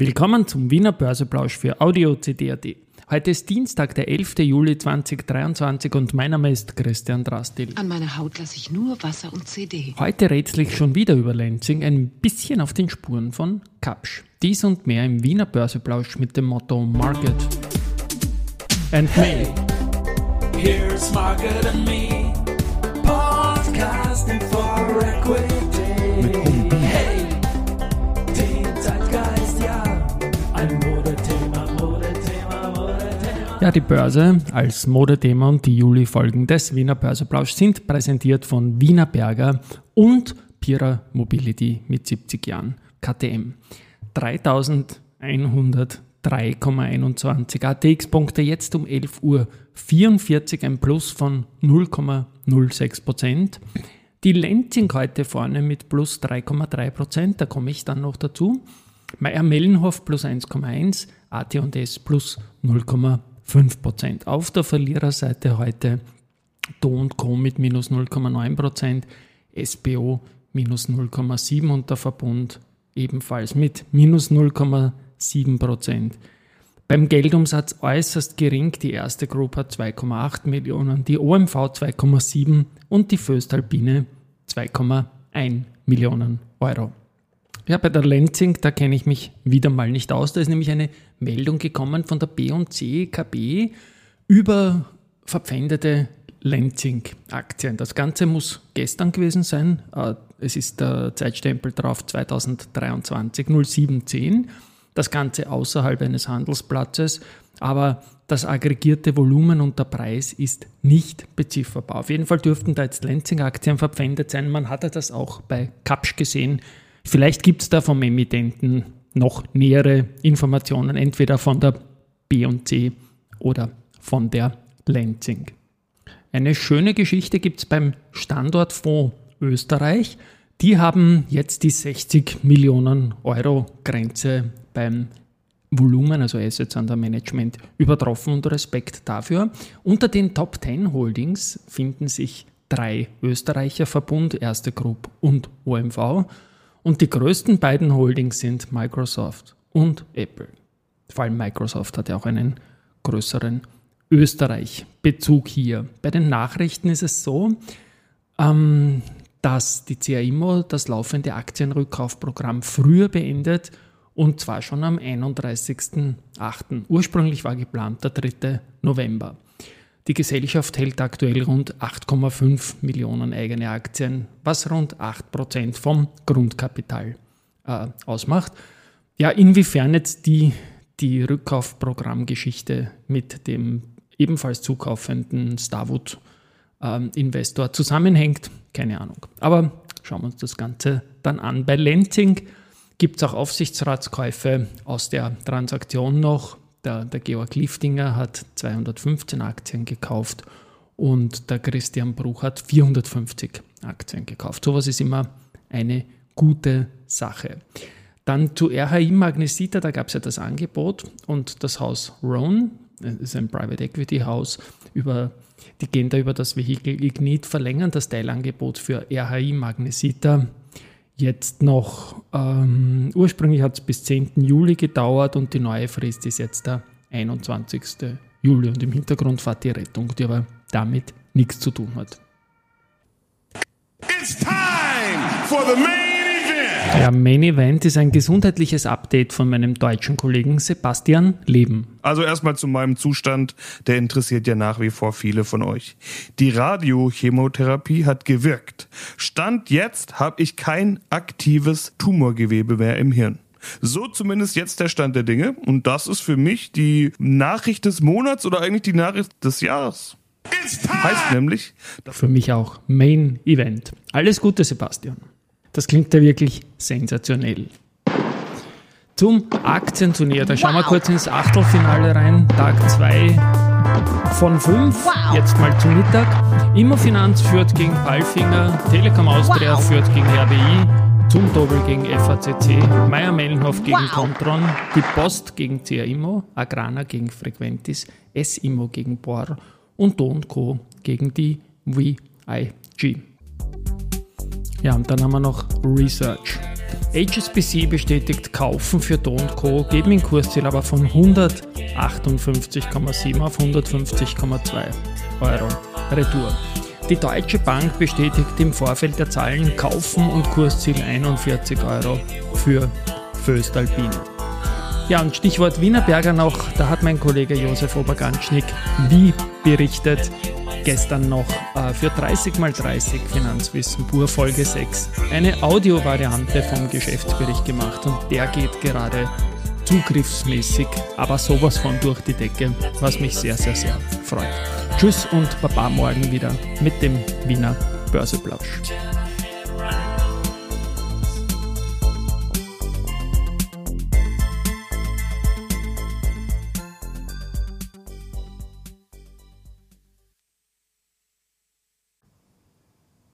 Willkommen zum Wiener Börseplausch für Audio CD.at. Heute ist Dienstag, der 11. Juli 2023 und mein Name ist Christian Drastil. An meiner Haut lasse ich nur Wasser und CD. Heute rätsel ich schon wieder über Lenzing, ein bisschen auf den Spuren von Kapsch. Dies und mehr im Wiener Börseplausch mit dem Motto Market and Me. Here's Market and Me, Ja, die Börse als Modethema und die Juli-Folgen des Wiener Börseplausch sind präsentiert von Wiener Berger und Pira Mobility mit 70 Jahren KTM. 3103,21 ATX-Punkte jetzt um 11.44 Uhr, ein Plus von 0,06 Prozent. Die Lenzing heute vorne mit plus 3,3 Prozent, da komme ich dann noch dazu. Meyer Mellenhof plus 1,1, AT&S plus 0,1. 5%. Auf der Verliererseite heute Do Co. mit minus 0,9%, SBO minus 0,7% und der Verbund ebenfalls mit minus 0,7%. Beim Geldumsatz äußerst gering, die erste Gruppe hat 2,8 Millionen, die OMV 2,7 und die Föstalpine 2,1 Millionen Euro. Ja, bei der Lenzing, da kenne ich mich wieder mal nicht aus. Da ist nämlich eine Meldung gekommen von der B&C KB über verpfändete Lenzing-Aktien. Das Ganze muss gestern gewesen sein. Äh, Es ist der Zeitstempel drauf 2023 0710. Das Ganze außerhalb eines Handelsplatzes, aber das aggregierte Volumen und der Preis ist nicht bezifferbar. Auf jeden Fall dürften da jetzt Lenzing-Aktien verpfändet sein. Man hatte das auch bei Kapsch gesehen. Vielleicht gibt es da vom Emittenten noch nähere Informationen, entweder von der B&C oder von der Lenzing. Eine schöne Geschichte gibt es beim Standortfonds Österreich. Die haben jetzt die 60 Millionen Euro Grenze beim Volumen, also Assets under Management, übertroffen und Respekt dafür. Unter den Top 10 Holdings finden sich drei Österreicher Verbund, Erste Group und OMV. Und die größten beiden Holdings sind Microsoft und Apple. Vor allem Microsoft hat ja auch einen größeren Österreich-Bezug hier. Bei den Nachrichten ist es so, ähm, dass die CAIMO das laufende Aktienrückkaufprogramm früher beendet und zwar schon am 31.08. Ursprünglich war geplant der 3. November. Die Gesellschaft hält aktuell rund 8,5 Millionen eigene Aktien, was rund 8% vom Grundkapital äh, ausmacht. Ja, inwiefern jetzt die, die Rückkaufprogrammgeschichte mit dem ebenfalls zukaufenden Starwood ähm, Investor zusammenhängt, keine Ahnung. Aber schauen wir uns das Ganze dann an. Bei Lenzing gibt es auch Aufsichtsratskäufe aus der Transaktion noch. Der, der Georg Liftinger hat 215 Aktien gekauft und der Christian Bruch hat 450 Aktien gekauft. Sowas ist immer eine gute Sache. Dann zu RHI Magnesita, da gab es ja das Angebot und das Haus Roan, das ist ein Private Equity Haus, über, die gehen da über das Vehikel Ignit, verlängern das Teilangebot für RHI Magnesita jetzt noch, ähm, ursprünglich hat es bis 10. Juli gedauert und die neue Frist ist jetzt der 21. Juli und im Hintergrund fährt die Rettung, die aber damit nichts zu tun hat. It's time for the main. Der Main Event ist ein gesundheitliches Update von meinem deutschen Kollegen Sebastian Leben. Also erstmal zu meinem Zustand, der interessiert ja nach wie vor viele von euch. Die Radiochemotherapie hat gewirkt. Stand jetzt habe ich kein aktives Tumorgewebe mehr im Hirn. So zumindest jetzt der Stand der Dinge. Und das ist für mich die Nachricht des Monats oder eigentlich die Nachricht des Jahres. Heißt nämlich, Für mich auch Main Event. Alles Gute, Sebastian. Das klingt ja wirklich sensationell. Zum Aktienturnier, da schauen wir kurz ins Achtelfinale rein. Tag 2 von 5. Jetzt mal zu Mittag. Immofinanz führt gegen Palfinger, Telekom Austria führt gegen RBI, zum Doppel gegen FACC, Meier Mellenhof gegen Contron, die Post gegen CA Immo, Agrana gegen Frequentis, S Immo gegen Bor und Do Co. gegen die VIG. Ja, und dann haben wir noch Research. HSBC bestätigt Kaufen für Do Co. geben den Kursziel aber von 158,7 auf 150,2 Euro Retour. Die Deutsche Bank bestätigt im Vorfeld der Zahlen Kaufen und Kursziel 41 Euro für Föstalpine. Ja, und Stichwort Wienerberger noch, da hat mein Kollege Josef Oberganschnick wie berichtet, gestern noch äh, für 30x30 Finanzwissen pur Folge 6 eine Audiovariante vom Geschäftsbericht gemacht und der geht gerade zugriffsmäßig, aber sowas von durch die Decke, was mich sehr, sehr, sehr freut. Tschüss und Baba morgen wieder mit dem Wiener Börseplausch.